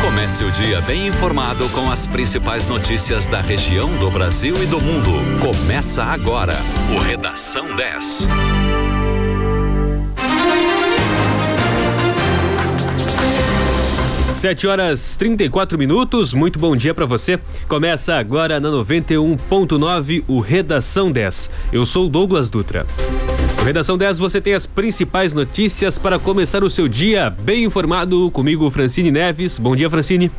Comece o dia bem informado com as principais notícias da região, do Brasil e do mundo. Começa agora o Redação 10. Sete horas 34 minutos, muito bom dia para você. Começa agora na 91.9 o Redação 10. Eu sou Douglas Dutra. No Redação 10 você tem as principais notícias para começar o seu dia bem informado. Comigo, Francine Neves. Bom dia, Francine.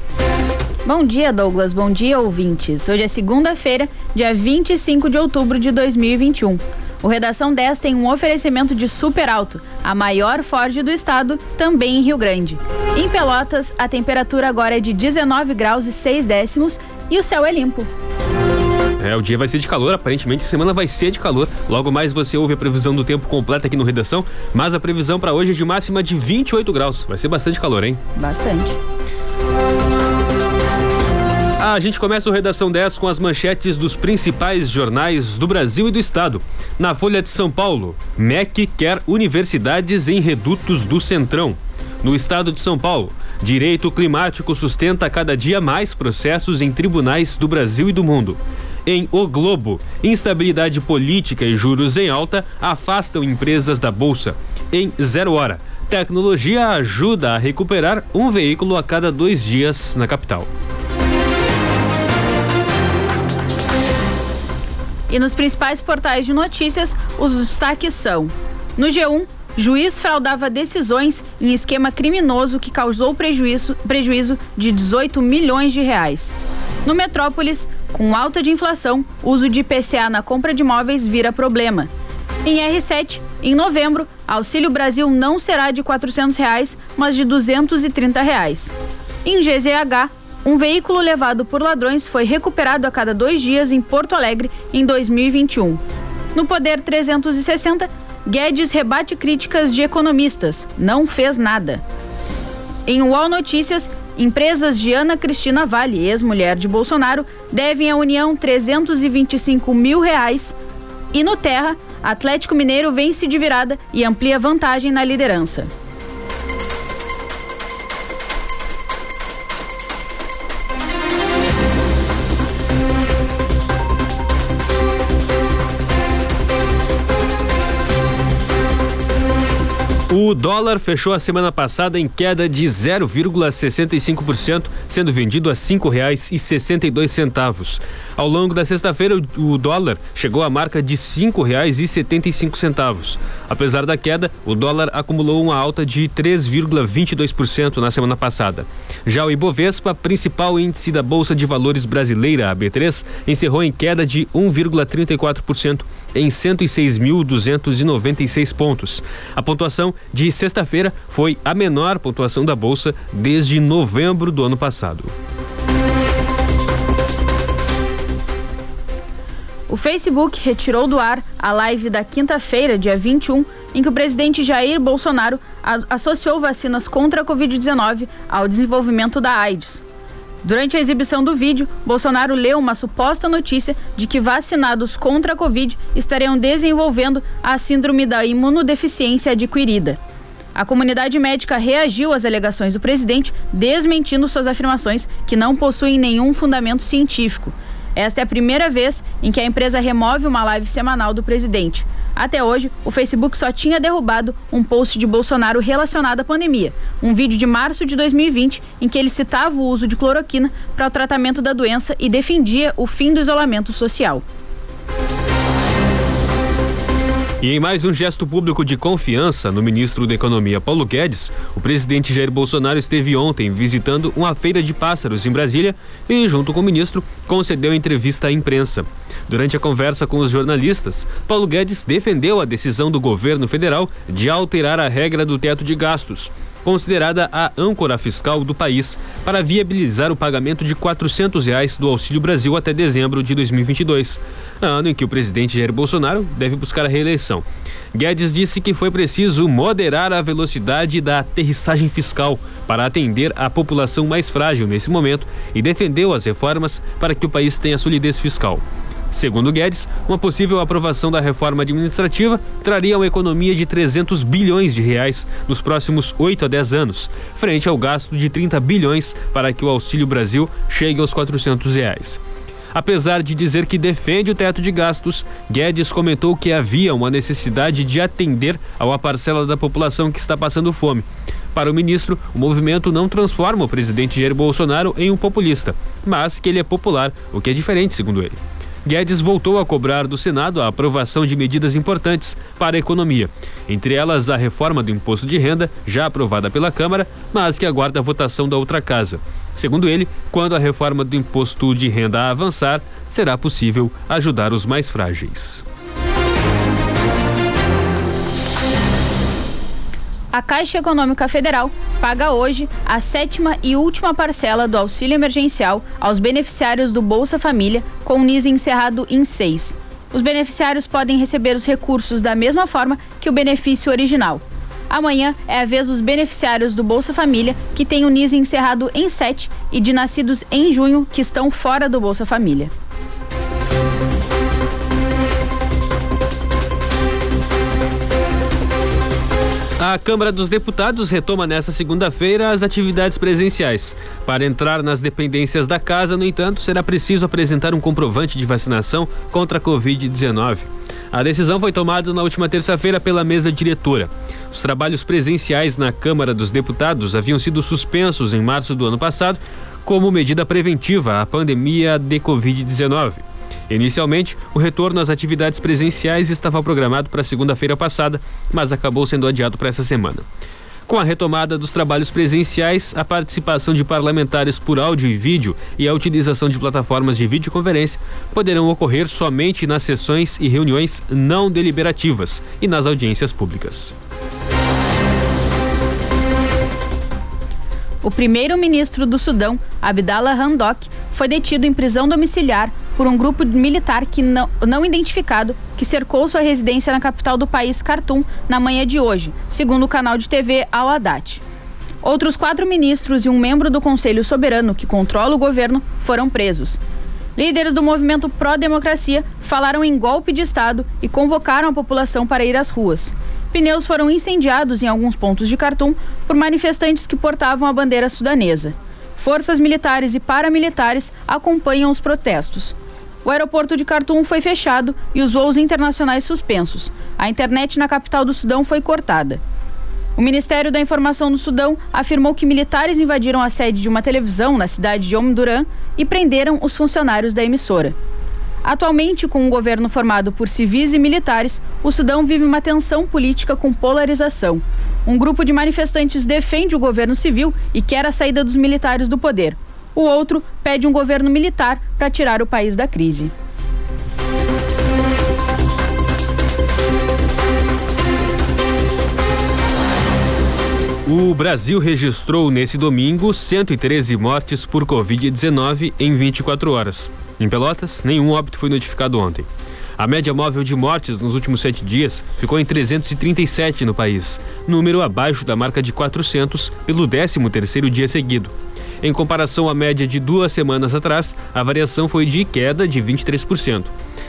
Bom dia, Douglas. Bom dia, ouvintes. Hoje é segunda-feira, dia 25 de outubro de 2021. O Redação 10 tem um oferecimento de Super Alto, a maior Ford do estado, também em Rio Grande. Em Pelotas, a temperatura agora é de 19 graus e 6 décimos e o céu é limpo. É, o dia vai ser de calor, aparentemente a semana vai ser de calor. Logo mais você ouve a previsão do tempo completa aqui no Redação, mas a previsão para hoje é de máxima de 28 graus. Vai ser bastante calor, hein? Bastante. A gente começa o Redação 10 com as manchetes dos principais jornais do Brasil e do Estado. Na Folha de São Paulo, MEC quer universidades em redutos do Centrão. No estado de São Paulo, direito climático sustenta cada dia mais processos em tribunais do Brasil e do mundo. Em O Globo, instabilidade política e juros em alta afastam empresas da Bolsa. Em Zero Hora, tecnologia ajuda a recuperar um veículo a cada dois dias na capital. E nos principais portais de notícias, os destaques são: no G1, juiz fraudava decisões em esquema criminoso que causou prejuízo, prejuízo de 18 milhões de reais. No Metrópolis, com alta de inflação, uso de IPCA na compra de imóveis vira problema. Em R7, em novembro, Auxílio Brasil não será de 400 reais, mas de 230 reais. Em GZH, um veículo levado por ladrões foi recuperado a cada dois dias em Porto Alegre em 2021. No Poder 360, Guedes rebate críticas de economistas. Não fez nada. Em UOL Notícias, Empresas de Ana Cristina Vale, ex-mulher de Bolsonaro, devem à União 325 mil reais. E no Terra, Atlético Mineiro vence de virada e amplia vantagem na liderança. O dólar fechou a semana passada em queda de 0,65%, sendo vendido a R$ 5,62. Ao longo da sexta-feira, o dólar chegou à marca de cinco centavos. Apesar da queda, o dólar acumulou uma alta de 3,22% na semana passada. Já o Ibovespa, principal índice da Bolsa de Valores brasileira, a B3, encerrou em queda de 1,34% em 106.296 pontos. A pontuação de sexta-feira foi a menor pontuação da bolsa desde novembro do ano passado. O Facebook retirou do ar a live da quinta-feira, dia 21, em que o presidente Jair Bolsonaro associou vacinas contra a Covid-19 ao desenvolvimento da AIDS. Durante a exibição do vídeo, Bolsonaro leu uma suposta notícia de que vacinados contra a Covid estariam desenvolvendo a síndrome da imunodeficiência adquirida. A comunidade médica reagiu às alegações do presidente, desmentindo suas afirmações que não possuem nenhum fundamento científico. Esta é a primeira vez em que a empresa remove uma live semanal do presidente. Até hoje, o Facebook só tinha derrubado um post de Bolsonaro relacionado à pandemia, um vídeo de março de 2020 em que ele citava o uso de cloroquina para o tratamento da doença e defendia o fim do isolamento social. E em mais um gesto público de confiança no ministro da Economia Paulo Guedes, o presidente Jair Bolsonaro esteve ontem visitando uma feira de pássaros em Brasília e, junto com o ministro, concedeu entrevista à imprensa. Durante a conversa com os jornalistas, Paulo Guedes defendeu a decisão do governo federal de alterar a regra do teto de gastos considerada a âncora fiscal do país, para viabilizar o pagamento de 400 reais do Auxílio Brasil até dezembro de 2022, ano em que o presidente Jair Bolsonaro deve buscar a reeleição. Guedes disse que foi preciso moderar a velocidade da aterrissagem fiscal para atender a população mais frágil nesse momento e defendeu as reformas para que o país tenha solidez fiscal. Segundo Guedes, uma possível aprovação da reforma administrativa traria uma economia de 300 bilhões de reais nos próximos 8 a 10 anos, frente ao gasto de 30 bilhões para que o Auxílio Brasil chegue aos 400 reais. Apesar de dizer que defende o teto de gastos, Guedes comentou que havia uma necessidade de atender a uma parcela da população que está passando fome. Para o ministro, o movimento não transforma o presidente Jair Bolsonaro em um populista, mas que ele é popular, o que é diferente, segundo ele. Guedes voltou a cobrar do Senado a aprovação de medidas importantes para a economia, entre elas a reforma do imposto de renda, já aprovada pela Câmara, mas que aguarda a votação da outra casa. Segundo ele, quando a reforma do imposto de renda avançar, será possível ajudar os mais frágeis. A Caixa Econômica Federal paga hoje a sétima e última parcela do auxílio emergencial aos beneficiários do Bolsa Família, com o NIS encerrado em seis. Os beneficiários podem receber os recursos da mesma forma que o benefício original. Amanhã é a vez dos beneficiários do Bolsa Família que têm o NIS encerrado em sete e de nascidos em junho que estão fora do Bolsa Família. A Câmara dos Deputados retoma nesta segunda-feira as atividades presenciais. Para entrar nas dependências da casa, no entanto, será preciso apresentar um comprovante de vacinação contra a Covid-19. A decisão foi tomada na última terça-feira pela mesa diretora. Os trabalhos presenciais na Câmara dos Deputados haviam sido suspensos em março do ano passado como medida preventiva à pandemia de Covid-19. Inicialmente, o retorno às atividades presenciais estava programado para segunda-feira passada, mas acabou sendo adiado para essa semana. Com a retomada dos trabalhos presenciais, a participação de parlamentares por áudio e vídeo e a utilização de plataformas de videoconferência poderão ocorrer somente nas sessões e reuniões não deliberativas e nas audiências públicas. O primeiro-ministro do Sudão, Abdallah Hamdok, foi detido em prisão domiciliar por um grupo militar que não, não identificado que cercou sua residência na capital do país, Khartoum, na manhã de hoje, segundo o canal de TV Al Haddad. Outros quatro ministros e um membro do Conselho Soberano que controla o governo foram presos. Líderes do movimento pró-democracia falaram em golpe de Estado e convocaram a população para ir às ruas. Pneus foram incendiados em alguns pontos de Khartoum por manifestantes que portavam a bandeira sudanesa. Forças militares e paramilitares acompanham os protestos. O aeroporto de Khartoum foi fechado e os voos internacionais suspensos. A internet na capital do Sudão foi cortada. O Ministério da Informação do Sudão afirmou que militares invadiram a sede de uma televisão na cidade de Omdurman e prenderam os funcionários da emissora. Atualmente, com um governo formado por civis e militares, o Sudão vive uma tensão política com polarização. Um grupo de manifestantes defende o governo civil e quer a saída dos militares do poder. O outro pede um governo militar para tirar o país da crise. O Brasil registrou nesse domingo 113 mortes por Covid-19 em 24 horas. Em Pelotas, nenhum óbito foi notificado ontem. A média móvel de mortes nos últimos sete dias ficou em 337 no país, número abaixo da marca de 400 pelo 13 terceiro dia seguido. Em comparação à média de duas semanas atrás, a variação foi de queda de 23%.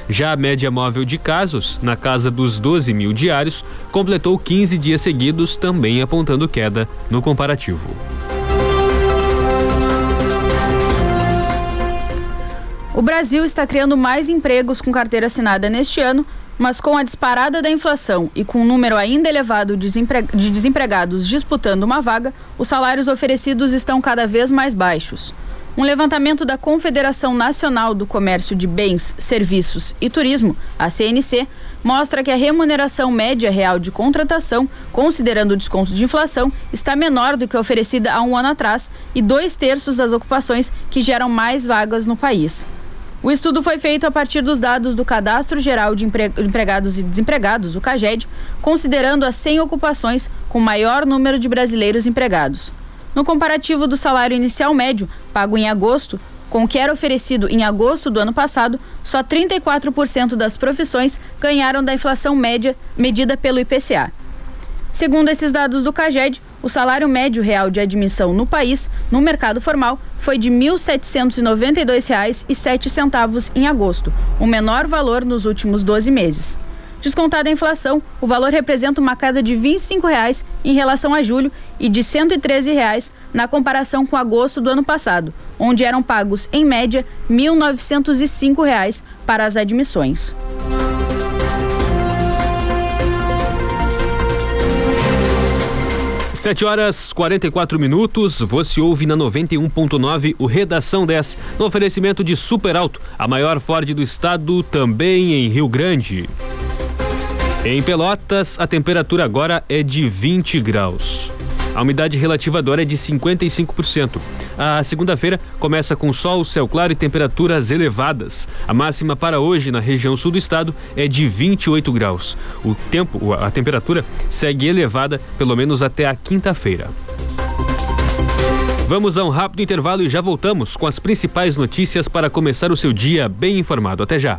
Já a média móvel de casos, na casa dos 12 mil diários, completou 15 dias seguidos, também apontando queda no comparativo. O Brasil está criando mais empregos com carteira assinada neste ano, mas com a disparada da inflação e com um número ainda elevado de desempregados disputando uma vaga, os salários oferecidos estão cada vez mais baixos. Um levantamento da Confederação Nacional do Comércio de Bens, Serviços e Turismo, a CNC, mostra que a remuneração média real de contratação, considerando o desconto de inflação, está menor do que oferecida há um ano atrás e dois terços das ocupações que geram mais vagas no país. O estudo foi feito a partir dos dados do Cadastro Geral de Empregados e Desempregados, o CAGED, considerando as 100 ocupações com maior número de brasileiros empregados. No comparativo do salário inicial médio, pago em agosto, com o que era oferecido em agosto do ano passado, só 34% das profissões ganharam da inflação média medida pelo IPCA. Segundo esses dados do CAGED, o salário médio real de admissão no país, no mercado formal, foi de R$ 1.792,07 em agosto, o menor valor nos últimos 12 meses. Descontada a inflação, o valor representa uma queda de 25 reais em relação a julho e de 113 reais na comparação com agosto do ano passado, onde eram pagos, em média, 1.905 reais para as admissões. Sete horas 44 minutos, você ouve na 91.9 o Redação 10, no oferecimento de Super Alto, a maior Ford do estado, também em Rio Grande. Em Pelotas, a temperatura agora é de 20 graus. A umidade relativa ar é de 55%. A segunda-feira começa com sol, céu claro e temperaturas elevadas. A máxima para hoje na região sul do estado é de 28 graus. O tempo, a temperatura segue elevada pelo menos até a quinta-feira. Vamos a um rápido intervalo e já voltamos com as principais notícias para começar o seu dia bem informado. Até já.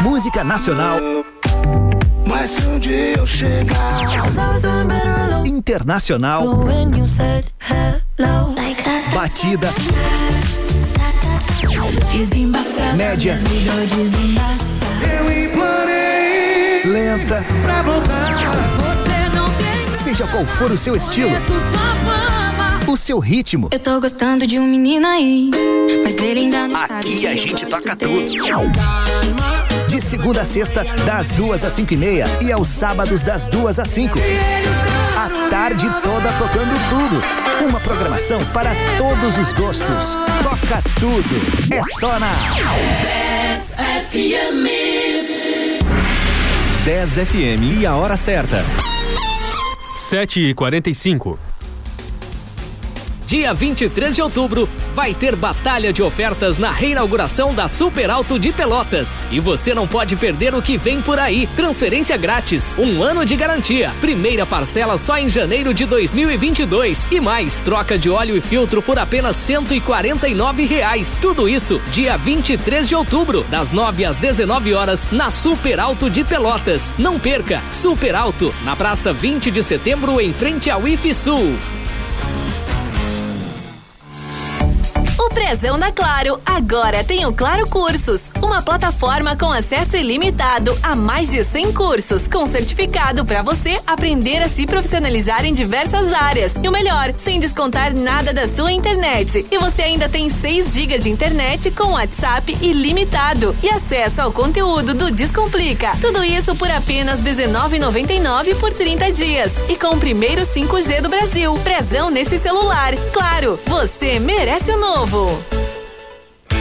Música nacional mas se um dia eu chegar Internacional Batida. Média. Eu implorei Lenta. Pra voltar. Seja qual for o seu estilo o seu ritmo. Eu tô gostando de um menino aí, mas ele ainda não Aqui sabe. Aqui a gente toca tudo. De segunda a sexta, das duas às cinco e meia e aos sábados das duas às cinco. A tarde toda tocando tudo. Uma programação para todos os gostos. Toca tudo. É só na 10 FM. 10 FM e a hora certa. 7 e 45 Dia 23 de outubro vai ter batalha de ofertas na reinauguração da Super Alto de Pelotas. E você não pode perder o que vem por aí. Transferência grátis, um ano de garantia, primeira parcela só em janeiro de 2022 e mais troca de óleo e filtro por apenas 149 reais. Tudo isso dia 23 de outubro, das 9 às 19 horas na Super Alto de Pelotas. Não perca, Super Alto na Praça 20 de Setembro em frente ao IFSUL. O Prezão da Claro agora tem o Claro Cursos, uma plataforma com acesso ilimitado a mais de 100 cursos, com certificado para você aprender a se profissionalizar em diversas áreas. E o melhor, sem descontar nada da sua internet. E você ainda tem 6 GB de internet com WhatsApp ilimitado e acesso ao conteúdo do Descomplica. Tudo isso por apenas R$19,99 por 30 dias. E com o primeiro 5G do Brasil. Prezão nesse celular. Claro, você merece o novo.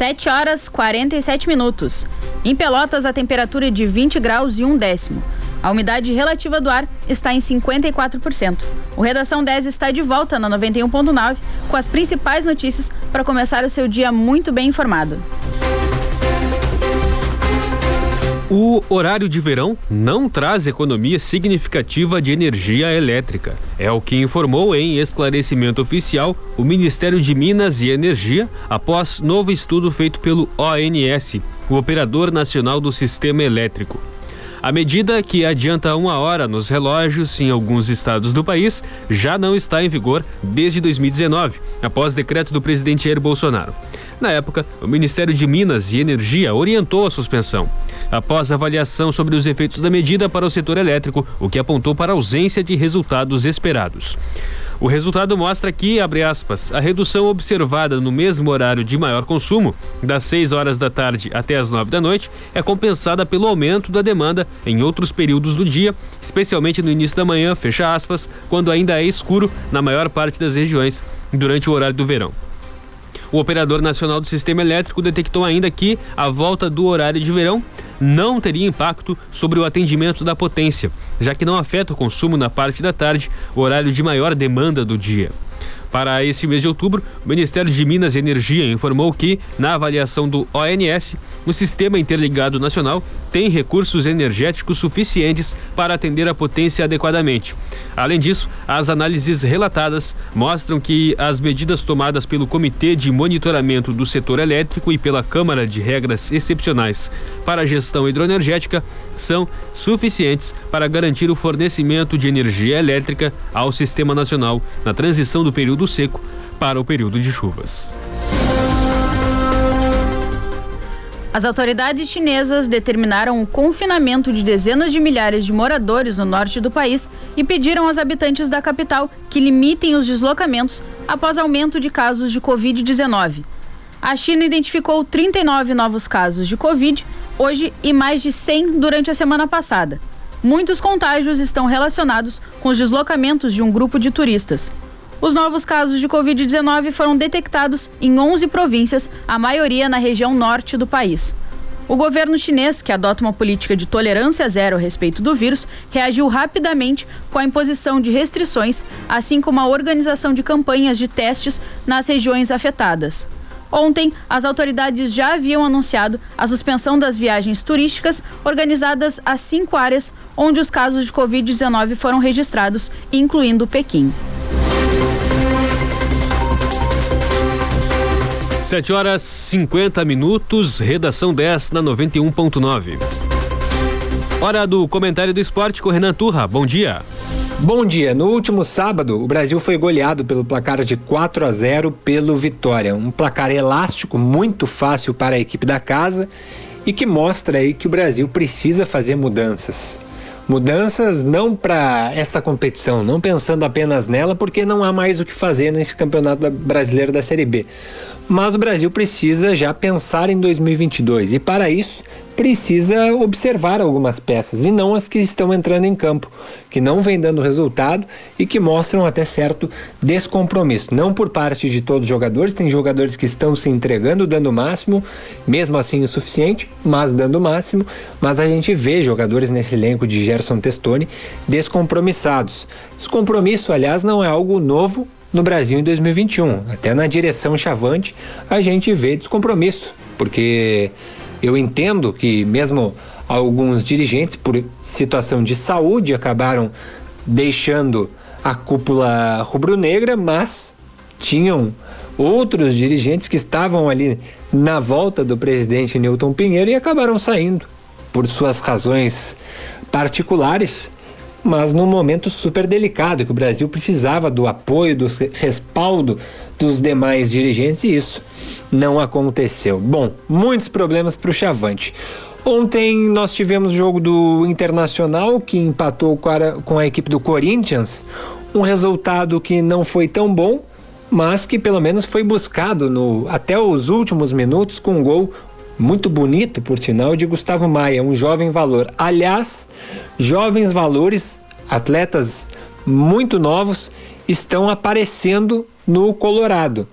Sete horas 47 minutos. Em Pelotas, a temperatura é de 20 graus e um décimo. A umidade relativa do ar está em 54%. O Redação 10 está de volta na 91.9 com as principais notícias para começar o seu dia muito bem informado. O horário de verão não traz economia significativa de energia elétrica. É o que informou em esclarecimento oficial o Ministério de Minas e Energia após novo estudo feito pelo ONS, o Operador Nacional do Sistema Elétrico. A medida que adianta uma hora nos relógios em alguns estados do país já não está em vigor desde 2019, após decreto do presidente Jair Bolsonaro. Na época, o Ministério de Minas e Energia orientou a suspensão, após avaliação sobre os efeitos da medida para o setor elétrico, o que apontou para ausência de resultados esperados. O resultado mostra que, abre aspas, a redução observada no mesmo horário de maior consumo, das 6 horas da tarde até as 9 da noite, é compensada pelo aumento da demanda em outros períodos do dia, especialmente no início da manhã, fecha aspas, quando ainda é escuro na maior parte das regiões durante o horário do verão. O Operador Nacional do Sistema Elétrico detectou ainda que a volta do horário de verão não teria impacto sobre o atendimento da potência, já que não afeta o consumo na parte da tarde, horário de maior demanda do dia. Para este mês de outubro, o Ministério de Minas e Energia informou que, na avaliação do ONS, o Sistema Interligado Nacional tem recursos energéticos suficientes para atender a potência adequadamente. Além disso, as análises relatadas mostram que as medidas tomadas pelo Comitê de Monitoramento do Setor Elétrico e pela Câmara de Regras Excepcionais para a Gestão Hidroenergética são suficientes para garantir o fornecimento de energia elétrica ao Sistema Nacional na transição do período seco para o período de chuvas. As autoridades chinesas determinaram o confinamento de dezenas de milhares de moradores no norte do país e pediram aos habitantes da capital que limitem os deslocamentos após aumento de casos de Covid-19. A China identificou 39 novos casos de Covid hoje e mais de 100 durante a semana passada. Muitos contágios estão relacionados com os deslocamentos de um grupo de turistas. Os novos casos de Covid-19 foram detectados em 11 províncias, a maioria na região norte do país. O governo chinês, que adota uma política de tolerância zero a respeito do vírus, reagiu rapidamente com a imposição de restrições, assim como a organização de campanhas de testes nas regiões afetadas. Ontem, as autoridades já haviam anunciado a suspensão das viagens turísticas organizadas às cinco áreas onde os casos de Covid-19 foram registrados, incluindo Pequim. 7 horas 50 minutos, redação 10 na 91.9. Hora do comentário do esporte com Renan Turra. Bom dia. Bom dia. No último sábado, o Brasil foi goleado pelo placar de 4 a 0 pelo Vitória. Um placar elástico, muito fácil para a equipe da casa e que mostra aí que o Brasil precisa fazer mudanças. Mudanças não para essa competição, não pensando apenas nela, porque não há mais o que fazer nesse campeonato brasileiro da Série B mas o Brasil precisa já pensar em 2022 e para isso precisa observar algumas peças e não as que estão entrando em campo, que não vêm dando resultado e que mostram até certo descompromisso. Não por parte de todos os jogadores, tem jogadores que estão se entregando, dando o máximo, mesmo assim o suficiente, mas dando o máximo. Mas a gente vê jogadores nesse elenco de Gerson Testoni descompromissados. Descompromisso, aliás, não é algo novo no Brasil em 2021. Até na direção Chavante a gente vê descompromisso, porque eu entendo que mesmo alguns dirigentes por situação de saúde acabaram deixando a cúpula rubro-negra, mas tinham outros dirigentes que estavam ali na volta do presidente Newton Pinheiro e acabaram saindo por suas razões particulares mas num momento super delicado, que o Brasil precisava do apoio, do respaldo dos demais dirigentes e isso não aconteceu. Bom, muitos problemas para o Chavante. Ontem nós tivemos o jogo do Internacional que empatou com a equipe do Corinthians, um resultado que não foi tão bom, mas que pelo menos foi buscado no, até os últimos minutos com um gol muito bonito, por sinal, de Gustavo Maia, um jovem valor. Aliás, jovens valores, atletas muito novos, estão aparecendo no Colorado.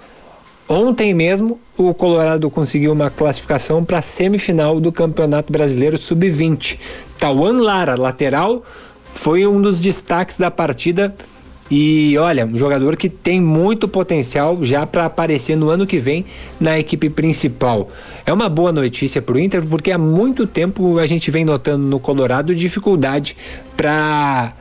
Ontem mesmo, o Colorado conseguiu uma classificação para a semifinal do Campeonato Brasileiro Sub-20. Tauan Lara, lateral, foi um dos destaques da partida e olha, um jogador que tem muito potencial já para aparecer no ano que vem na equipe principal. É uma boa notícia para o Inter porque há muito tempo a gente vem notando no Colorado dificuldade para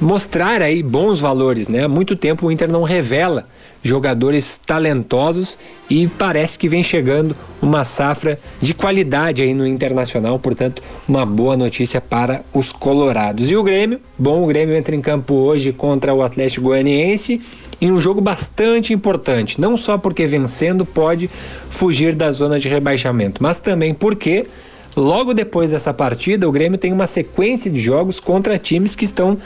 mostrar aí bons valores, né? Há muito tempo o Inter não revela jogadores talentosos e parece que vem chegando uma safra de qualidade aí no internacional, portanto, uma boa notícia para os colorados. E o Grêmio, bom, o Grêmio entra em campo hoje contra o Atlético Goianiense em um jogo bastante importante, não só porque vencendo pode fugir da zona de rebaixamento, mas também porque Logo depois dessa partida, o Grêmio tem uma sequência de jogos contra times que estão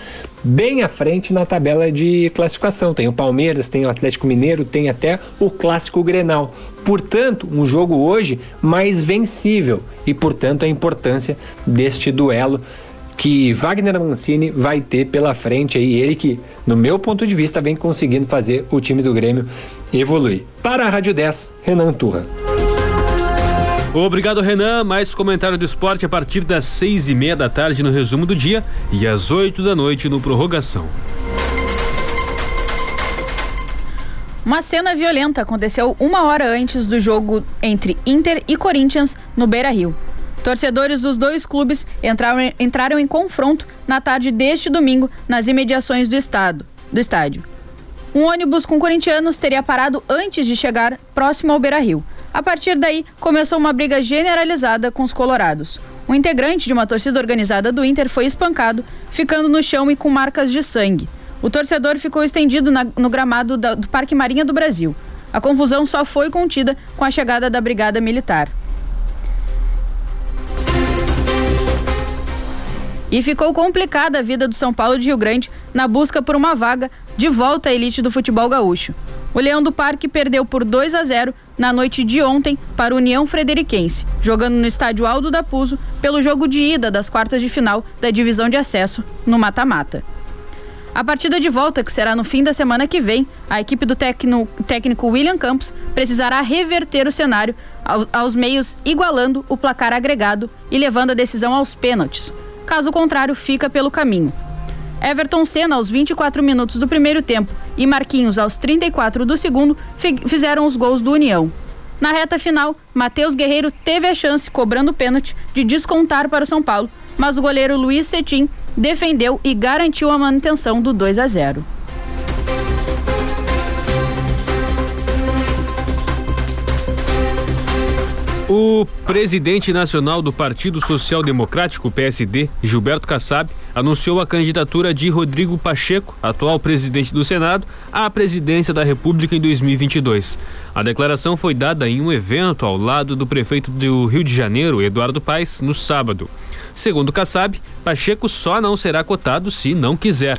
bem à frente na tabela de classificação. Tem o Palmeiras, tem o Atlético Mineiro, tem até o Clássico Grenal. Portanto, um jogo hoje mais vencível e, portanto, a importância deste duelo que Wagner Mancini vai ter pela frente aí, ele que, no meu ponto de vista, vem conseguindo fazer o time do Grêmio evoluir. Para a Rádio 10, Renan Turra. Obrigado, Renan. Mais comentário do esporte a partir das seis e meia da tarde no resumo do dia e às oito da noite no prorrogação. Uma cena violenta aconteceu uma hora antes do jogo entre Inter e Corinthians no Beira Rio. Torcedores dos dois clubes entraram, entraram em confronto na tarde deste domingo nas imediações do, estado, do estádio. Um ônibus com corintianos teria parado antes de chegar próximo ao Beira Rio. A partir daí, começou uma briga generalizada com os colorados. Um integrante de uma torcida organizada do Inter foi espancado, ficando no chão e com marcas de sangue. O torcedor ficou estendido na, no gramado da, do Parque Marinha do Brasil. A confusão só foi contida com a chegada da Brigada Militar. E ficou complicada a vida do São Paulo de Rio Grande na busca por uma vaga de volta à elite do futebol gaúcho. O Leão do Parque perdeu por 2 a 0 na noite de ontem para o União Frederiquense, jogando no estádio Aldo da Puso pelo jogo de ida das quartas de final da divisão de acesso no mata-mata. A partida de volta, que será no fim da semana que vem, a equipe do tecno, técnico William Campos precisará reverter o cenário ao, aos meios, igualando o placar agregado e levando a decisão aos pênaltis. Caso contrário, fica pelo caminho. Everton Senna aos 24 minutos do primeiro tempo e Marquinhos aos 34 do segundo fizeram os gols do União. Na reta final, Matheus Guerreiro teve a chance, cobrando o pênalti, de descontar para o São Paulo, mas o goleiro Luiz Cetim defendeu e garantiu a manutenção do 2 a 0. O presidente nacional do Partido Social Democrático, PSD, Gilberto Kassab, anunciou a candidatura de Rodrigo Pacheco, atual presidente do Senado, à presidência da República em 2022. A declaração foi dada em um evento ao lado do prefeito do Rio de Janeiro, Eduardo Paes, no sábado. Segundo Kassab, Pacheco só não será cotado se não quiser.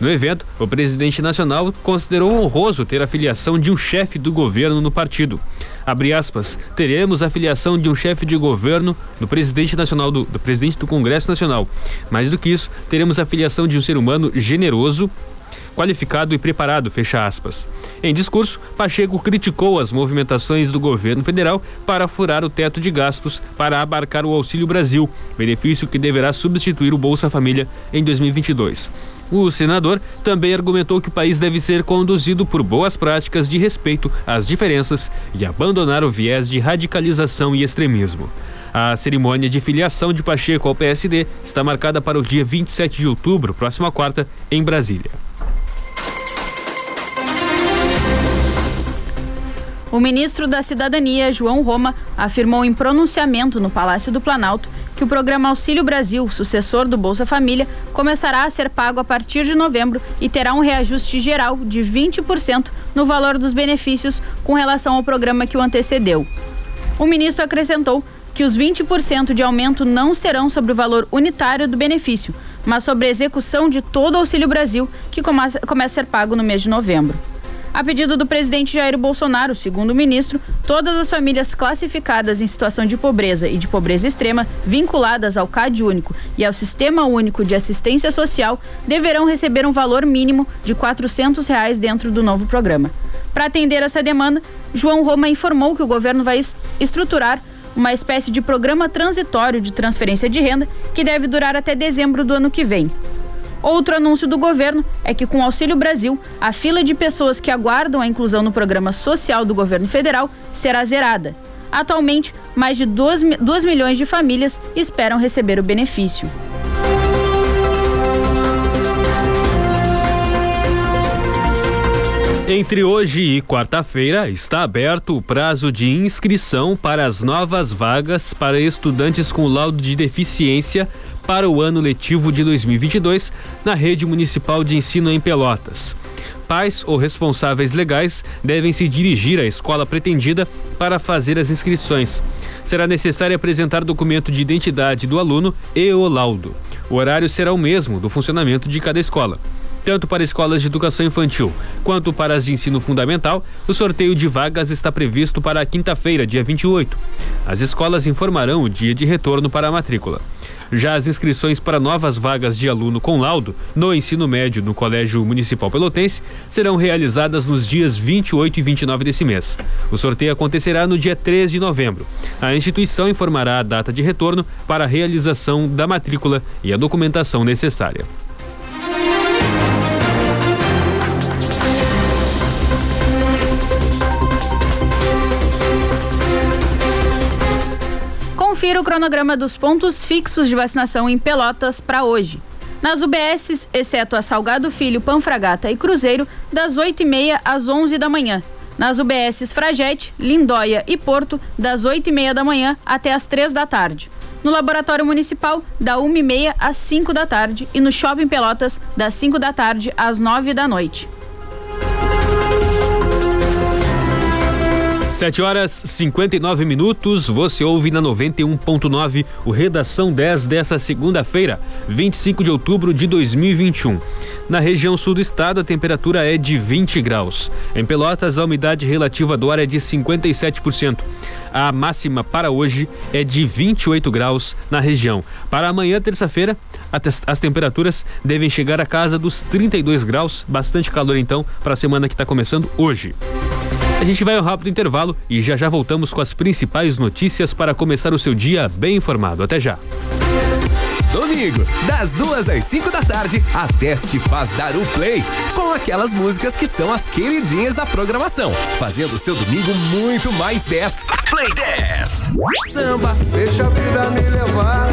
No evento, o presidente nacional considerou honroso ter a filiação de um chefe do governo no partido. Abre aspas, teremos a filiação de um chefe de governo no presidente nacional do, do presidente do Congresso Nacional. Mais do que isso, teremos a filiação de um ser humano generoso, qualificado e preparado, fecha aspas. Em discurso, Pacheco criticou as movimentações do governo federal para furar o teto de gastos para abarcar o Auxílio Brasil, benefício que deverá substituir o Bolsa Família em 2022. O senador também argumentou que o país deve ser conduzido por boas práticas de respeito às diferenças e abandonar o viés de radicalização e extremismo. A cerimônia de filiação de Pacheco ao PSD está marcada para o dia 27 de outubro, próxima quarta, em Brasília. O ministro da Cidadania, João Roma, afirmou em pronunciamento no Palácio do Planalto que o programa Auxílio Brasil, sucessor do Bolsa Família, começará a ser pago a partir de novembro e terá um reajuste geral de 20% no valor dos benefícios com relação ao programa que o antecedeu. O ministro acrescentou que os 20% de aumento não serão sobre o valor unitário do benefício, mas sobre a execução de todo o Auxílio Brasil, que começa, a ser pago no mês de novembro. A pedido do presidente Jair Bolsonaro, segundo o ministro, todas as famílias classificadas em situação de pobreza e de pobreza extrema, vinculadas ao CAD único e ao Sistema Único de Assistência Social, deverão receber um valor mínimo de 400 reais dentro do novo programa. Para atender essa demanda, João Roma informou que o governo vai estruturar uma espécie de programa transitório de transferência de renda que deve durar até dezembro do ano que vem. Outro anúncio do governo é que, com o Auxílio Brasil, a fila de pessoas que aguardam a inclusão no programa social do governo federal será zerada. Atualmente, mais de 2, 2 milhões de famílias esperam receber o benefício. Entre hoje e quarta-feira está aberto o prazo de inscrição para as novas vagas para estudantes com laudo de deficiência para o ano letivo de 2022 na rede municipal de ensino em Pelotas. Pais ou responsáveis legais devem se dirigir à escola pretendida para fazer as inscrições. Será necessário apresentar documento de identidade do aluno e o laudo. O horário será o mesmo do funcionamento de cada escola. Tanto para escolas de educação infantil quanto para as de ensino fundamental, o sorteio de vagas está previsto para quinta-feira, dia 28. As escolas informarão o dia de retorno para a matrícula. Já as inscrições para novas vagas de aluno com laudo no ensino médio no Colégio Municipal Pelotense serão realizadas nos dias 28 e 29 desse mês. O sorteio acontecerá no dia 13 de novembro. A instituição informará a data de retorno para a realização da matrícula e a documentação necessária. O cronograma dos pontos fixos de vacinação em Pelotas para hoje. Nas UBSs, exceto a Salgado Filho, Panfragata e Cruzeiro, das 8h30 às 11 da manhã. Nas UBSs Fragete, Lindóia e Porto, das 8h30 da manhã até as 3 da tarde. No Laboratório Municipal, da 1h30 às 5 da tarde. E no Shopping Pelotas, das 5 da tarde às 9 da noite. 7 horas 59 minutos, você ouve na 91.9 o Redação 10 dessa segunda-feira, 25 de outubro de 2021. Na região sul do estado, a temperatura é de 20 graus. Em Pelotas, a umidade relativa do ar é de 57%. A máxima para hoje é de 28 graus na região. Para amanhã, terça-feira, as temperaturas devem chegar a casa dos 32 graus, bastante calor então para a semana que está começando hoje. A gente vai ao rápido intervalo e já já voltamos com as principais notícias para começar o seu dia bem informado. Até já. Domingo, das duas às cinco da tarde, a Teste faz dar o play com aquelas músicas que são as queridinhas da programação, fazendo seu domingo muito mais 10. Play 10. Samba. Deixa a vida me levar.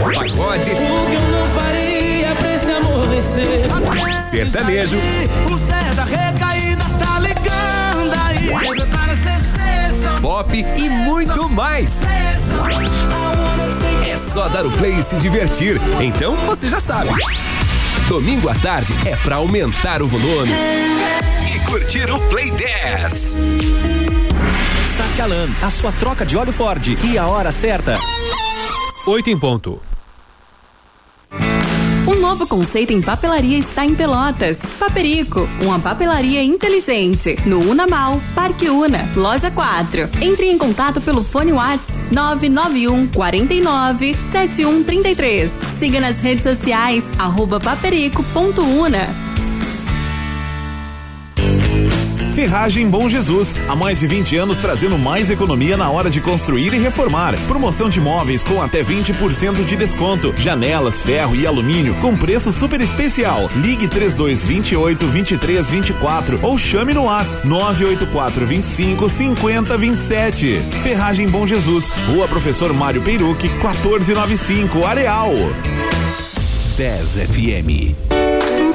Pagode. O que eu não faria pra esse amor vencer? Sertanejo. O Zé da Pop e muito mais. É só dar o play e se divertir. Então você já sabe. Domingo à tarde é pra aumentar o volume. E curtir o Play 10. Satialan, a sua troca de óleo Ford. E a hora certa. 8 em ponto. Um novo conceito em papelaria está em Pelotas. Paperico, uma papelaria inteligente. No Unamal, Parque Una, Loja 4. Entre em contato pelo fone WhatsApp 991 49 7133. Siga nas redes sociais, arroba paperico.una. Ferragem Bom Jesus, há mais de 20 anos trazendo mais economia na hora de construir e reformar. Promoção de móveis com até 20% de desconto. Janelas, ferro e alumínio com preço super especial. Ligue 3228 2324 ou chame no WhatsApp 984 25 50 27. Ferragem Bom Jesus, Rua Professor Mário Peiruque, 1495, Areal. 10 FM.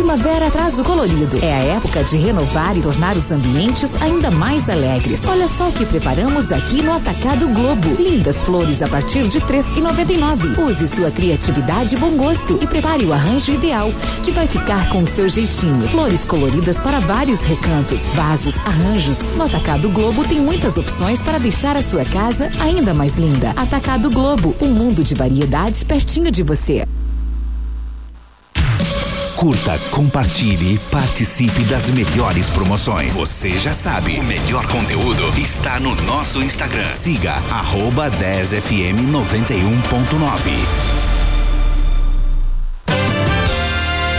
Primavera traz o colorido. É a época de renovar e tornar os ambientes ainda mais alegres. Olha só o que preparamos aqui no Atacado Globo. Lindas flores a partir de R$ 3,99. Use sua criatividade e bom gosto e prepare o arranjo ideal, que vai ficar com o seu jeitinho. Flores coloridas para vários recantos, vasos, arranjos. No Atacado Globo tem muitas opções para deixar a sua casa ainda mais linda. Atacado Globo, um mundo de variedades pertinho de você. Curta, compartilhe e participe das melhores promoções. Você já sabe, o melhor conteúdo está no nosso Instagram. Siga arroba 10fm 91.9.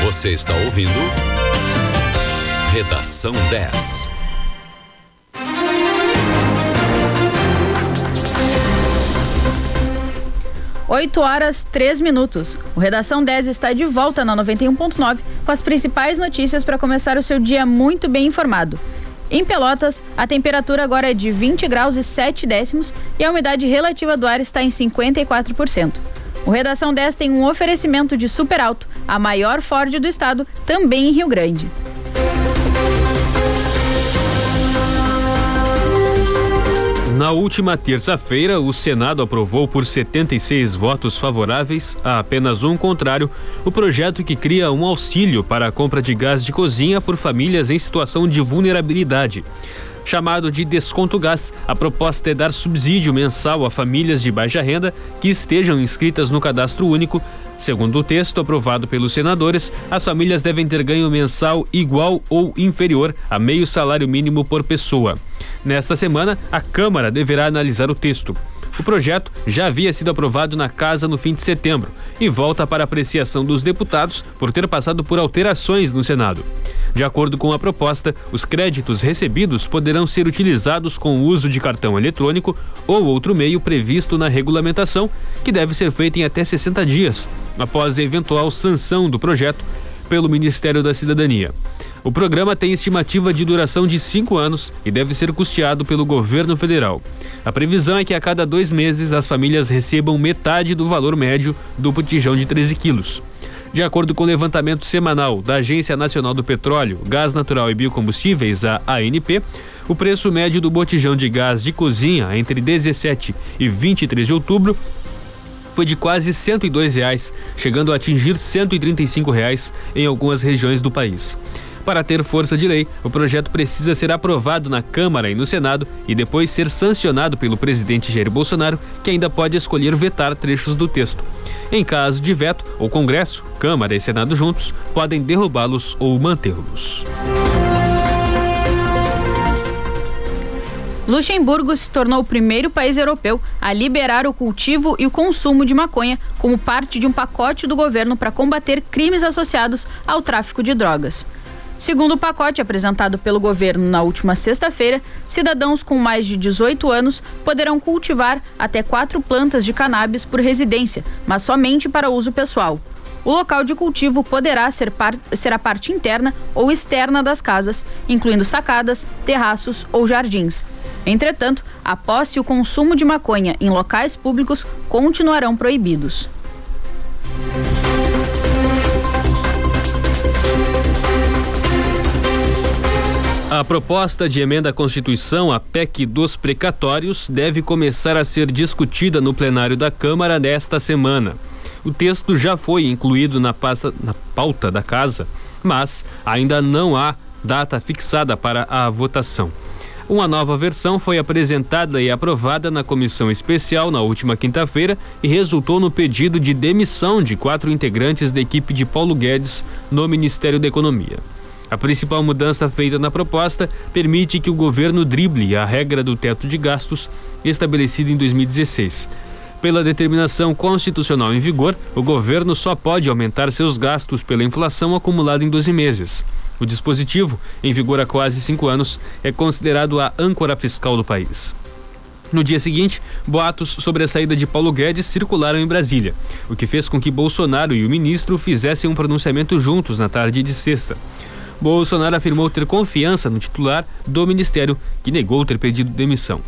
Você está ouvindo Redação 10. 8 horas 3 minutos. O Redação 10 está de volta na 91.9 com as principais notícias para começar o seu dia muito bem informado. Em Pelotas, a temperatura agora é de 20 graus e 7 décimos e a umidade relativa do ar está em 54%. O Redação 10 tem um oferecimento de Super Alto, a maior Ford do estado, também em Rio Grande. Na última terça-feira, o Senado aprovou por 76 votos favoráveis a apenas um contrário o projeto que cria um auxílio para a compra de gás de cozinha por famílias em situação de vulnerabilidade. Chamado de Desconto Gás, a proposta é dar subsídio mensal a famílias de baixa renda que estejam inscritas no cadastro único. Segundo o texto aprovado pelos senadores, as famílias devem ter ganho mensal igual ou inferior a meio salário mínimo por pessoa. Nesta semana, a Câmara deverá analisar o texto. O projeto já havia sido aprovado na Casa no fim de setembro e volta para apreciação dos deputados por ter passado por alterações no Senado. De acordo com a proposta, os créditos recebidos poderão ser utilizados com o uso de cartão eletrônico ou outro meio previsto na regulamentação, que deve ser feita em até 60 dias, após a eventual sanção do projeto pelo Ministério da Cidadania. O programa tem estimativa de duração de cinco anos e deve ser custeado pelo governo federal. A previsão é que a cada dois meses as famílias recebam metade do valor médio do botijão de 13 quilos. De acordo com o levantamento semanal da Agência Nacional do Petróleo, Gás Natural e Biocombustíveis, a ANP, o preço médio do botijão de gás de cozinha entre 17 e 23 de outubro foi de quase 102 reais, chegando a atingir 135 reais em algumas regiões do país. Para ter força de lei, o projeto precisa ser aprovado na Câmara e no Senado e depois ser sancionado pelo presidente Jair Bolsonaro, que ainda pode escolher vetar trechos do texto. Em caso de veto, o Congresso, Câmara e Senado juntos podem derrubá-los ou mantê-los. Luxemburgo se tornou o primeiro país europeu a liberar o cultivo e o consumo de maconha como parte de um pacote do governo para combater crimes associados ao tráfico de drogas. Segundo o pacote apresentado pelo governo na última sexta-feira, cidadãos com mais de 18 anos poderão cultivar até quatro plantas de cannabis por residência, mas somente para uso pessoal. O local de cultivo poderá ser, par ser a parte interna ou externa das casas, incluindo sacadas, terraços ou jardins. Entretanto, a posse e o consumo de maconha em locais públicos continuarão proibidos. A proposta de emenda à Constituição, a PEC dos precatórios, deve começar a ser discutida no plenário da Câmara nesta semana. O texto já foi incluído na, pasta, na pauta da casa, mas ainda não há data fixada para a votação. Uma nova versão foi apresentada e aprovada na comissão especial na última quinta-feira e resultou no pedido de demissão de quatro integrantes da equipe de Paulo Guedes no Ministério da Economia. A principal mudança feita na proposta permite que o governo drible a regra do teto de gastos estabelecida em 2016. Pela determinação constitucional em vigor, o governo só pode aumentar seus gastos pela inflação acumulada em 12 meses. O dispositivo, em vigor há quase cinco anos, é considerado a âncora fiscal do país. No dia seguinte, boatos sobre a saída de Paulo Guedes circularam em Brasília, o que fez com que Bolsonaro e o ministro fizessem um pronunciamento juntos na tarde de sexta. Bolsonaro afirmou ter confiança no titular do ministério, que negou ter pedido demissão.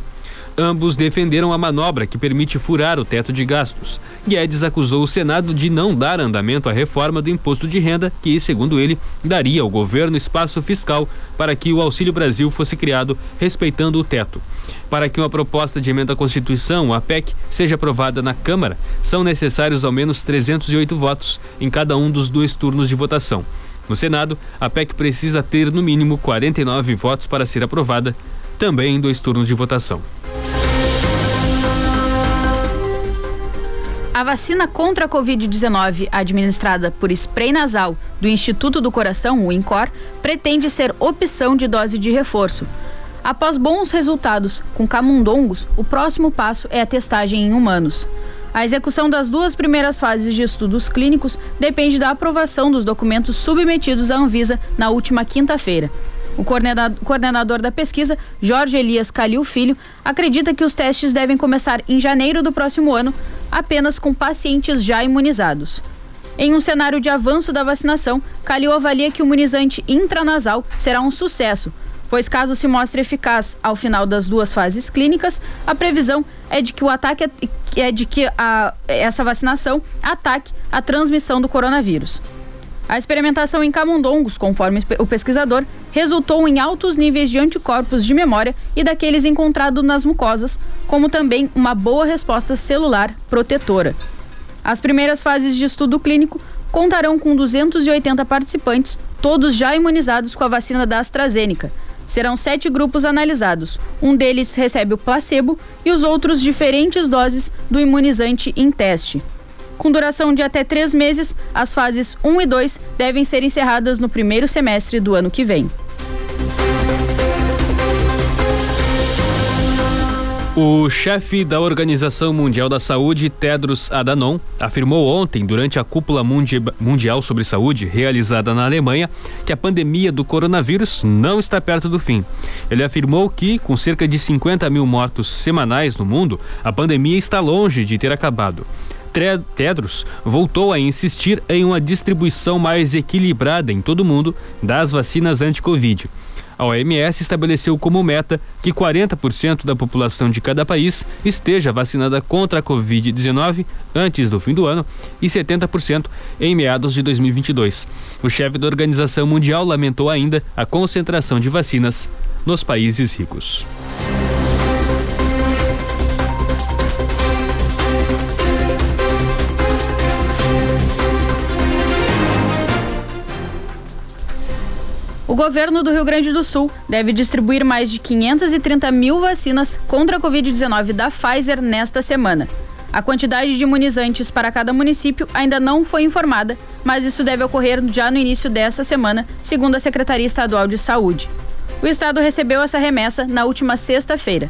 Ambos defenderam a manobra que permite furar o teto de gastos. Guedes acusou o Senado de não dar andamento à reforma do imposto de renda, que, segundo ele, daria ao governo espaço fiscal para que o Auxílio Brasil fosse criado respeitando o teto. Para que uma proposta de emenda à Constituição, a PEC, seja aprovada na Câmara, são necessários ao menos 308 votos em cada um dos dois turnos de votação. No Senado, a PEC precisa ter no mínimo 49 votos para ser aprovada, também em dois turnos de votação. A vacina contra a Covid-19, administrada por spray nasal do Instituto do Coração, o INCOR, pretende ser opção de dose de reforço. Após bons resultados com camundongos, o próximo passo é a testagem em humanos. A execução das duas primeiras fases de estudos clínicos depende da aprovação dos documentos submetidos à Anvisa na última quinta-feira. O coordenador da pesquisa, Jorge Elias Calil Filho, acredita que os testes devem começar em janeiro do próximo ano, apenas com pacientes já imunizados. Em um cenário de avanço da vacinação, Calil avalia que o imunizante intranasal será um sucesso, pois caso se mostre eficaz ao final das duas fases clínicas, a previsão é de que o ataque é de que a, essa vacinação ataque a transmissão do coronavírus. A experimentação em camundongos, conforme o pesquisador, resultou em altos níveis de anticorpos de memória e daqueles encontrados nas mucosas, como também uma boa resposta celular protetora. As primeiras fases de estudo clínico contarão com 280 participantes, todos já imunizados com a vacina da AstraZeneca. Serão sete grupos analisados. Um deles recebe o placebo e os outros diferentes doses do imunizante em teste. Com duração de até três meses, as fases 1 e 2 devem ser encerradas no primeiro semestre do ano que vem. O chefe da Organização Mundial da Saúde, Tedros Adhanom, afirmou ontem, durante a cúpula mundial sobre saúde realizada na Alemanha, que a pandemia do coronavírus não está perto do fim. Ele afirmou que, com cerca de 50 mil mortos semanais no mundo, a pandemia está longe de ter acabado. Tedros voltou a insistir em uma distribuição mais equilibrada em todo o mundo das vacinas anti-Covid. A OMS estabeleceu como meta que 40% da população de cada país esteja vacinada contra a Covid-19 antes do fim do ano e 70% em meados de 2022. O chefe da Organização Mundial lamentou ainda a concentração de vacinas nos países ricos. Governo do Rio Grande do Sul deve distribuir mais de 530 mil vacinas contra a Covid-19 da Pfizer nesta semana. A quantidade de imunizantes para cada município ainda não foi informada, mas isso deve ocorrer já no início desta semana, segundo a Secretaria Estadual de Saúde. O estado recebeu essa remessa na última sexta-feira.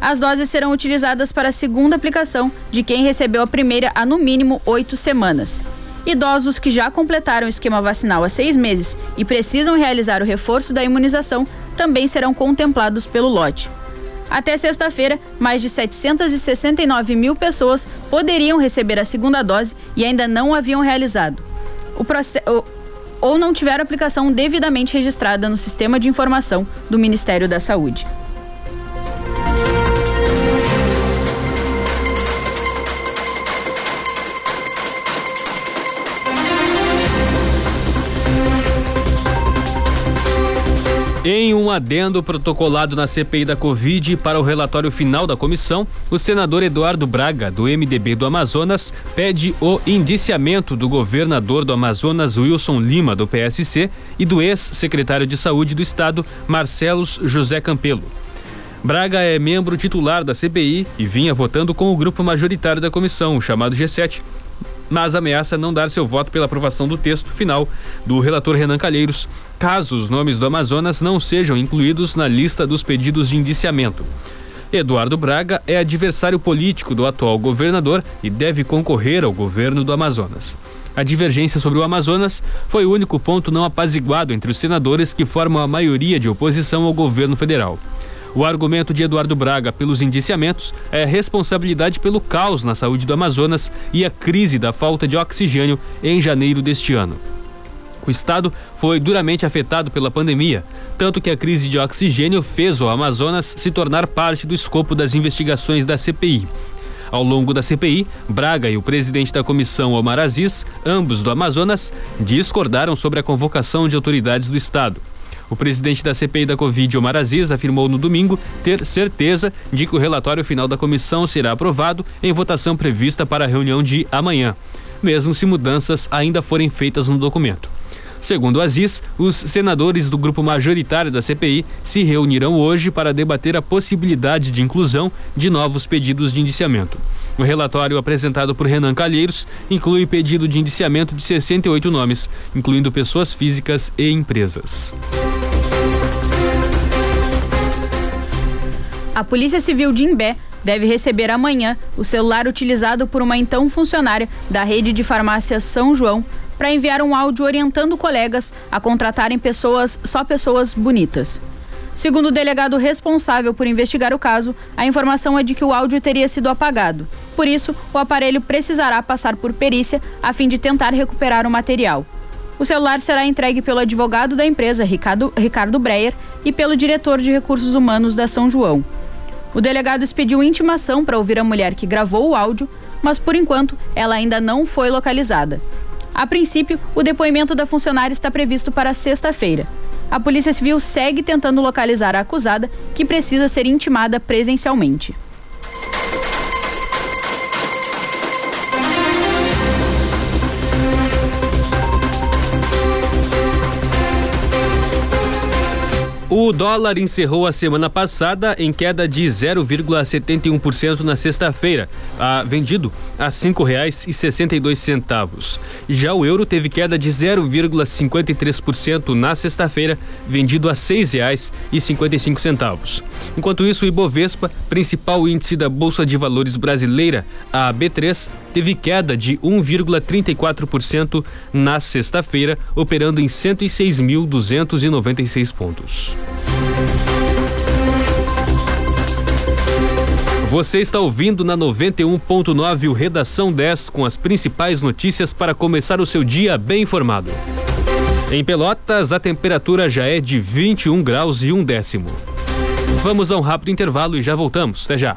As doses serão utilizadas para a segunda aplicação de quem recebeu a primeira há no mínimo oito semanas. Idosos que já completaram o esquema vacinal há seis meses e precisam realizar o reforço da imunização também serão contemplados pelo lote. Até sexta-feira, mais de 769 mil pessoas poderiam receber a segunda dose e ainda não haviam realizado. O processo ou não tiveram aplicação devidamente registrada no sistema de informação do Ministério da Saúde. Em um adendo protocolado na CPI da Covid para o relatório final da comissão, o senador Eduardo Braga, do MDB do Amazonas, pede o indiciamento do governador do Amazonas, Wilson Lima, do PSC, e do ex-secretário de Saúde do Estado, Marcelos José Campelo. Braga é membro titular da CPI e vinha votando com o grupo majoritário da comissão, chamado G7, mas ameaça não dar seu voto pela aprovação do texto final do relator Renan Calheiros, caso os nomes do Amazonas não sejam incluídos na lista dos pedidos de indiciamento. Eduardo Braga é adversário político do atual governador e deve concorrer ao governo do Amazonas. A divergência sobre o Amazonas foi o único ponto não apaziguado entre os senadores que formam a maioria de oposição ao governo federal. O argumento de Eduardo Braga pelos indiciamentos é responsabilidade pelo caos na saúde do Amazonas e a crise da falta de oxigênio em janeiro deste ano. O estado foi duramente afetado pela pandemia, tanto que a crise de oxigênio fez o Amazonas se tornar parte do escopo das investigações da CPI. Ao longo da CPI, Braga e o presidente da comissão, Omar Aziz, ambos do Amazonas, discordaram sobre a convocação de autoridades do estado. O presidente da CPI da Covid, Omar Aziz, afirmou no domingo ter certeza de que o relatório final da comissão será aprovado em votação prevista para a reunião de amanhã, mesmo se mudanças ainda forem feitas no documento. Segundo Aziz, os senadores do grupo majoritário da CPI se reunirão hoje para debater a possibilidade de inclusão de novos pedidos de indiciamento. O relatório apresentado por Renan Calheiros inclui pedido de indiciamento de 68 nomes, incluindo pessoas físicas e empresas. A Polícia Civil de Imbé deve receber amanhã o celular utilizado por uma então funcionária da rede de farmácia São João para enviar um áudio orientando colegas a contratarem pessoas, só pessoas bonitas. Segundo o delegado responsável por investigar o caso, a informação é de que o áudio teria sido apagado. Por isso, o aparelho precisará passar por perícia a fim de tentar recuperar o material. O celular será entregue pelo advogado da empresa, Ricardo, Ricardo Breyer, e pelo diretor de recursos humanos da São João. O delegado expediu intimação para ouvir a mulher que gravou o áudio, mas por enquanto ela ainda não foi localizada. A princípio, o depoimento da funcionária está previsto para sexta-feira. A Polícia Civil segue tentando localizar a acusada, que precisa ser intimada presencialmente. O dólar encerrou a semana passada em queda de 0,71% na sexta-feira, vendido a R$ 5,62. Já o euro teve queda de 0,53% na sexta-feira, vendido a R$ 6,55. Enquanto isso, o Ibovespa, principal índice da Bolsa de Valores brasileira, a B3, teve queda de 1,34% na sexta-feira, operando em 106.296 pontos. Você está ouvindo na 91.9 o Redação 10 com as principais notícias para começar o seu dia bem informado. Em Pelotas, a temperatura já é de 21 graus e um décimo. Vamos a um rápido intervalo e já voltamos. Até já.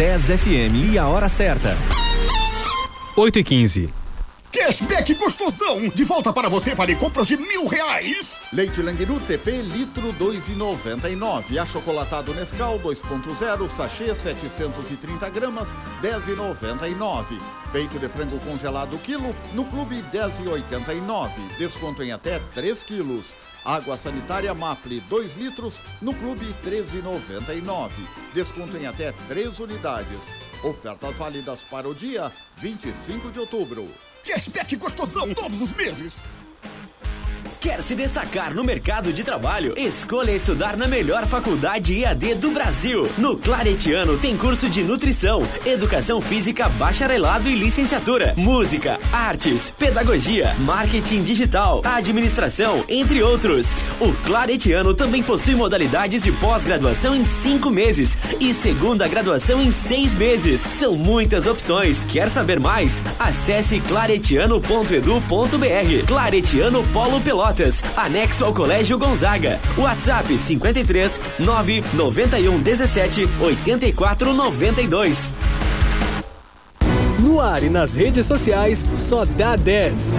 10 FM e a hora certa. 8 e 15. Cashback gostosão! De volta para você vale compras de mil reais! Leite Langinu TP, litro dois e noventa e nove. Achocolatado Nescau 2.0, sachê 730 gramas, dez e noventa e nove. Peito de frango congelado quilo, no clube dez e oitenta e nove. Desconto em até 3 quilos. Água sanitária Mapre 2 litros, no clube 13,99. Desconto em até 3 unidades. Ofertas válidas para o dia 25 de outubro. Cashback gostosão todos os meses. Quer se destacar no mercado de trabalho? Escolha estudar na melhor faculdade EAD do Brasil. No Claretiano tem curso de nutrição, educação física, bacharelado e licenciatura, música, artes, pedagogia, marketing digital, administração, entre outros. O Claretiano também possui modalidades de pós-graduação em cinco meses e segunda graduação em seis meses. São muitas opções. Quer saber mais? Acesse claretiano.edu.br. Claretiano Polo Pelotas. Pelotas, anexo ao Colégio Gonzaga. WhatsApp 53 991 17 84 92. No ar e nas redes sociais, só dá 10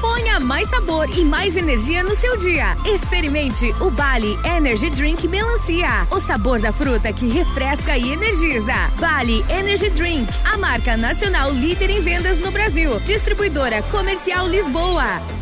Ponha mais sabor e mais energia no seu dia. Experimente o Bali Energy Drink Melancia. O sabor da fruta que refresca e energiza. Bali Energy Drink, a marca nacional líder em vendas no Brasil. Distribuidora Comercial Lisboa.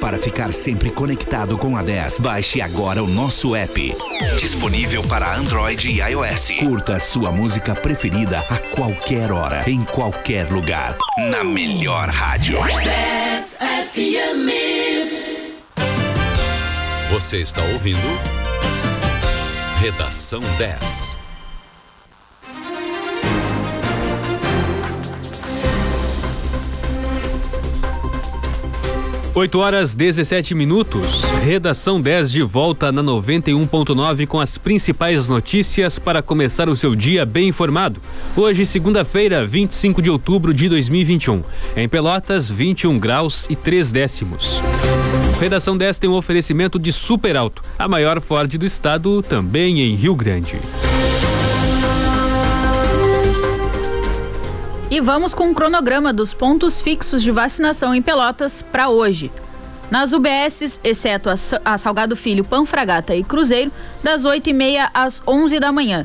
Para ficar sempre conectado com a 10, baixe agora o nosso app. Disponível para Android e iOS. Curta sua música preferida a qualquer hora, em qualquer lugar. Na melhor rádio. 10 FM. Você está ouvindo? Redação 10. 8 horas 17 minutos. Redação 10 de volta na 91.9 com as principais notícias para começar o seu dia bem informado. Hoje, segunda-feira, 25 de outubro de 2021. Em Pelotas, 21 graus e 3 décimos. Redação 10 tem um oferecimento de Super Alto, a maior Ford do estado, também em Rio Grande. E vamos com o cronograma dos pontos fixos de vacinação em Pelotas para hoje. Nas UBSs, exceto a, Salgado Filho, Panfragata e Cruzeiro, das 8h30 às 11 da manhã.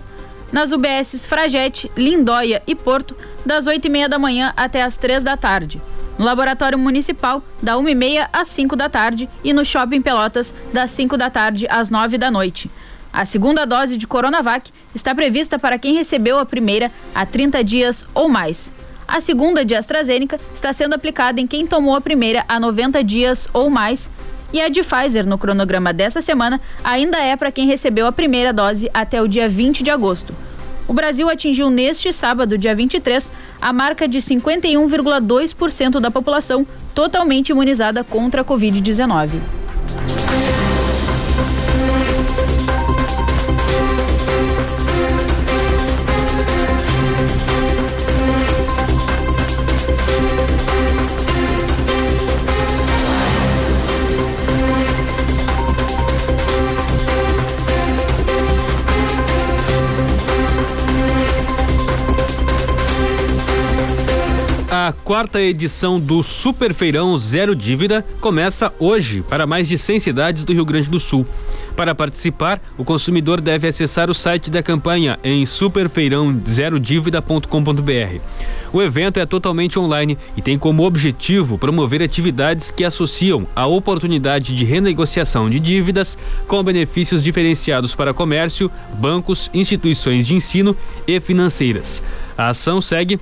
nas UBSs Fragete, Lindóia e Porto, das 8 e meia da manhã até as 3 da tarde. No Laboratório Municipal, da 1 e meia às 5 da tarde e no Shopping Pelotas, das 5 da tarde às 9 da noite. A segunda dose de Coronavac está prevista para quem recebeu a primeira há 30 dias ou mais. A segunda de AstraZeneca está sendo aplicada em quem tomou a primeira há 90 dias ou mais. E a de Pfizer, no cronograma dessa semana, ainda é para quem recebeu a primeira dose até o dia 20 de agosto. O Brasil atingiu neste sábado, dia 23, a marca de 51,2% da população totalmente imunizada contra a Covid-19. A quarta edição do Super Feirão Zero Dívida começa hoje para mais de 100 cidades do Rio Grande do Sul. Para participar, o consumidor deve acessar o site da campanha em superfeirãozerodividacom.br. O evento é totalmente online e tem como objetivo promover atividades que associam a oportunidade de renegociação de dívidas com benefícios diferenciados para comércio, bancos, instituições de ensino e financeiras. A ação segue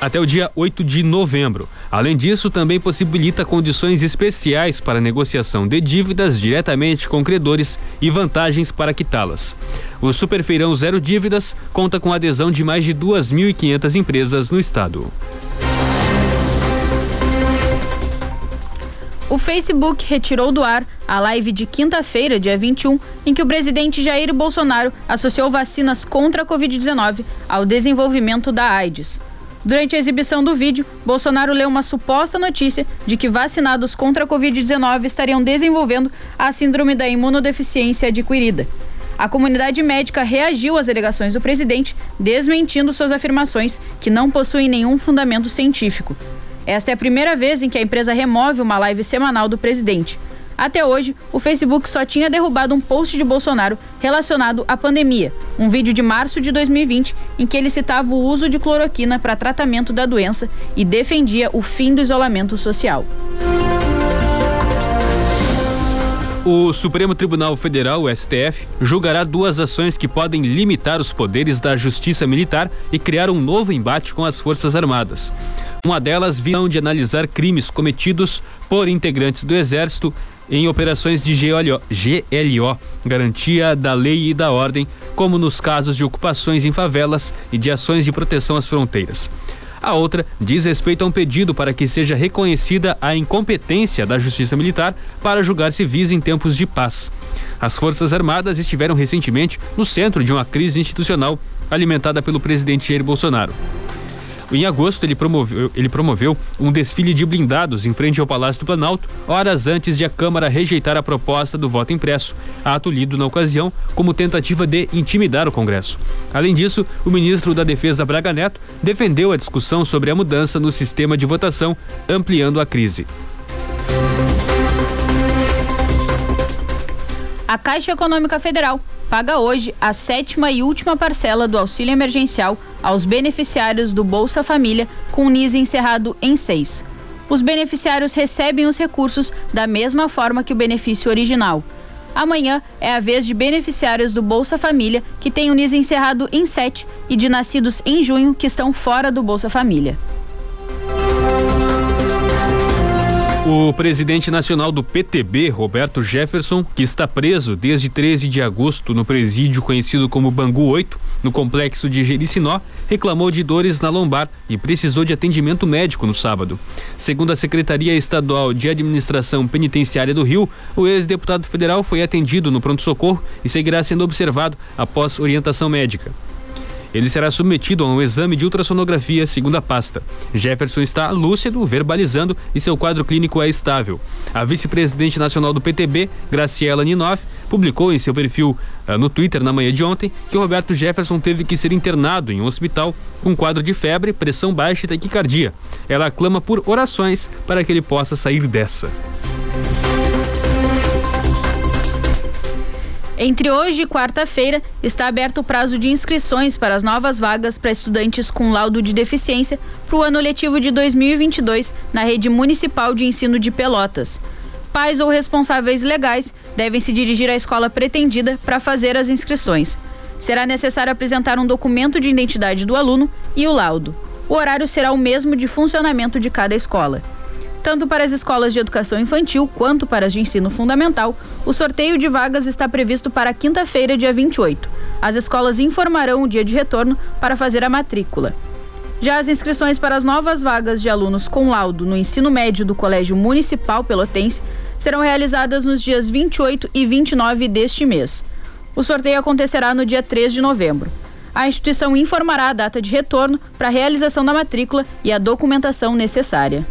até o dia 8 de novembro. Além disso, também possibilita condições especiais para negociação de dívidas diretamente com credores e vantagens para quitá-las. O Superfeirão Zero Dívidas conta com a adesão de mais de 2.500 empresas no estado. O Facebook retirou do ar a live de quinta-feira, dia 21, em que o presidente Jair Bolsonaro associou vacinas contra a Covid-19 ao desenvolvimento da AIDS. Durante a exibição do vídeo, Bolsonaro leu uma suposta notícia de que vacinados contra a Covid-19 estariam desenvolvendo a síndrome da imunodeficiência adquirida. A comunidade médica reagiu às alegações do presidente, desmentindo suas afirmações que não possuem nenhum fundamento científico. Esta é a primeira vez em que a empresa remove uma live semanal do presidente. Até hoje, o Facebook só tinha derrubado um post de Bolsonaro relacionado à pandemia, um vídeo de março de 2020 em que ele citava o uso de cloroquina para tratamento da doença e defendia o fim do isolamento social. O Supremo Tribunal Federal, o STF, julgará duas ações que podem limitar os poderes da Justiça Militar e criar um novo embate com as Forças Armadas. Uma delas virão de analisar crimes cometidos por integrantes do Exército em operações de GLO, GLO, garantia da lei e da ordem, como nos casos de ocupações em favelas e de ações de proteção às fronteiras. A outra diz respeito a um pedido para que seja reconhecida a incompetência da Justiça Militar para julgar civis em tempos de paz. As Forças Armadas estiveram recentemente no centro de uma crise institucional alimentada pelo presidente Jair Bolsonaro. Em agosto, ele promoveu, ele promoveu um desfile de blindados em frente ao Palácio do Planalto, horas antes de a Câmara rejeitar a proposta do voto impresso, ato lido na ocasião como tentativa de intimidar o Congresso. Além disso, o ministro da Defesa Braga Neto defendeu a discussão sobre a mudança no sistema de votação, ampliando a crise. A Caixa Econômica Federal paga hoje a sétima e última parcela do auxílio emergencial aos beneficiários do Bolsa Família com NIS encerrado em seis. Os beneficiários recebem os recursos da mesma forma que o benefício original. Amanhã é a vez de beneficiários do Bolsa Família que têm o NIS encerrado em sete e de nascidos em junho que estão fora do Bolsa Família. O presidente nacional do PTB, Roberto Jefferson, que está preso desde 13 de agosto no presídio conhecido como Bangu 8, no complexo de Jericinó, reclamou de dores na lombar e precisou de atendimento médico no sábado. Segundo a Secretaria Estadual de Administração Penitenciária do Rio, o ex-deputado federal foi atendido no pronto-socorro e seguirá sendo observado após orientação médica. Ele será submetido a um exame de ultrassonografia, segundo a pasta. Jefferson está lúcido, verbalizando e seu quadro clínico é estável. A vice-presidente nacional do PTB, Graciela Ninoff, publicou em seu perfil uh, no Twitter na manhã de ontem que Roberto Jefferson teve que ser internado em um hospital com quadro de febre, pressão baixa e taquicardia. Ela clama por orações para que ele possa sair dessa. Entre hoje e quarta-feira, está aberto o prazo de inscrições para as novas vagas para estudantes com laudo de deficiência para o ano letivo de 2022 na rede municipal de ensino de Pelotas. Pais ou responsáveis legais devem se dirigir à escola pretendida para fazer as inscrições. Será necessário apresentar um documento de identidade do aluno e o laudo. O horário será o mesmo de funcionamento de cada escola. Tanto para as escolas de educação infantil quanto para as de ensino fundamental, o sorteio de vagas está previsto para quinta-feira, dia 28. As escolas informarão o dia de retorno para fazer a matrícula. Já as inscrições para as novas vagas de alunos com laudo no ensino médio do Colégio Municipal Pelotense serão realizadas nos dias 28 e 29 deste mês. O sorteio acontecerá no dia 3 de novembro. A instituição informará a data de retorno para a realização da matrícula e a documentação necessária.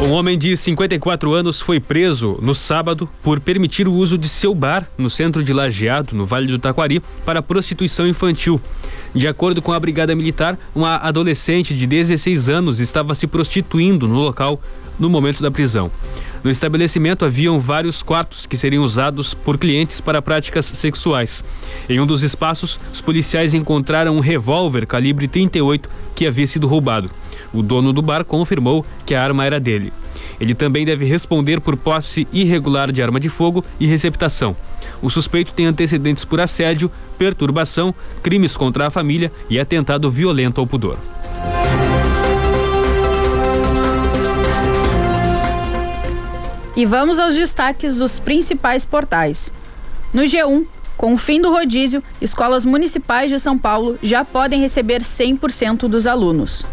Um homem de 54 anos foi preso no sábado por permitir o uso de seu bar no centro de Lajeado, no Vale do Taquari, para prostituição infantil. De acordo com a Brigada Militar, uma adolescente de 16 anos estava se prostituindo no local no momento da prisão. No estabelecimento haviam vários quartos que seriam usados por clientes para práticas sexuais. Em um dos espaços, os policiais encontraram um revólver calibre 38 que havia sido roubado. O dono do bar confirmou que a arma era dele. Ele também deve responder por posse irregular de arma de fogo e receptação. O suspeito tem antecedentes por assédio, perturbação, crimes contra a família e atentado violento ao pudor. E vamos aos destaques dos principais portais. No G1, com o fim do rodízio, escolas municipais de São Paulo já podem receber 100% dos alunos.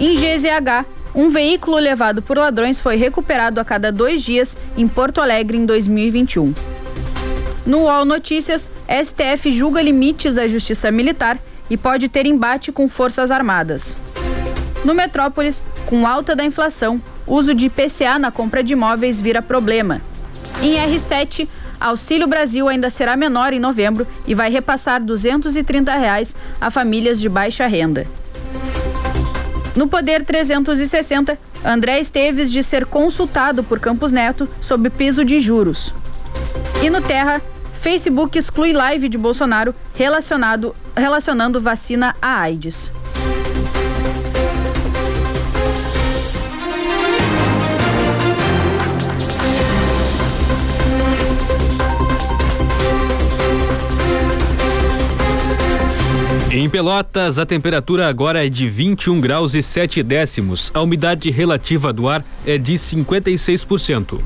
Em GZH, um veículo levado por ladrões foi recuperado a cada dois dias em Porto Alegre em 2021. No UOL Notícias, STF julga limites à justiça militar e pode ter embate com Forças Armadas. No Metrópolis, com alta da inflação, uso de PCA na compra de imóveis vira problema. Em R7, Auxílio Brasil ainda será menor em novembro e vai repassar 230 reais a famílias de baixa renda. No Poder 360, André Esteves de ser consultado por Campos Neto sobre piso de juros. E no Terra, Facebook exclui live de Bolsonaro relacionado, relacionando vacina à AIDS. Em Pelotas, a temperatura agora é de 21 graus e 7 décimos. A umidade relativa do ar é de 56%.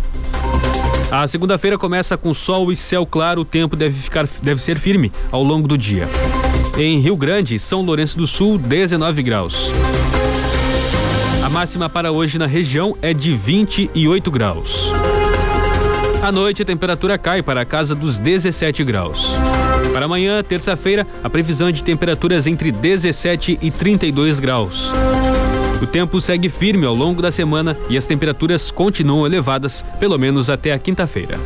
A segunda-feira começa com sol e céu claro. O tempo deve, ficar, deve ser firme ao longo do dia. Em Rio Grande, São Lourenço do Sul, 19 graus. A máxima para hoje na região é de 28 graus. À noite, a temperatura cai para a casa dos 17 graus. Para amanhã, terça-feira, a previsão é de temperaturas entre 17 e 32 graus. O tempo segue firme ao longo da semana e as temperaturas continuam elevadas, pelo menos até a quinta-feira.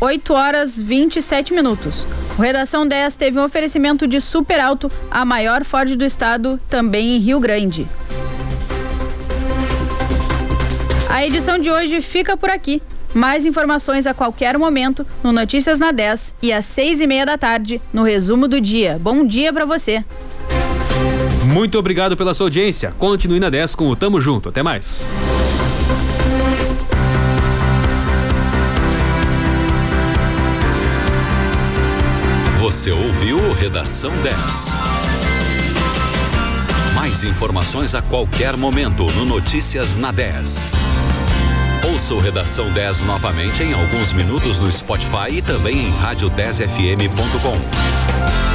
Oito horas 27 minutos. O Redação 10 teve um oferecimento de Super Alto, a maior Ford do estado, também em Rio Grande. A edição de hoje fica por aqui. Mais informações a qualquer momento no Notícias na 10 e às seis e meia da tarde no resumo do dia. Bom dia para você. Muito obrigado pela sua audiência. Continue na 10 com o Tamo Junto. Até mais. Você ouviu Redação 10. Mais informações a qualquer momento no Notícias na 10. Ouça o Redação 10 novamente em alguns minutos no Spotify e também em rádio10fm.com.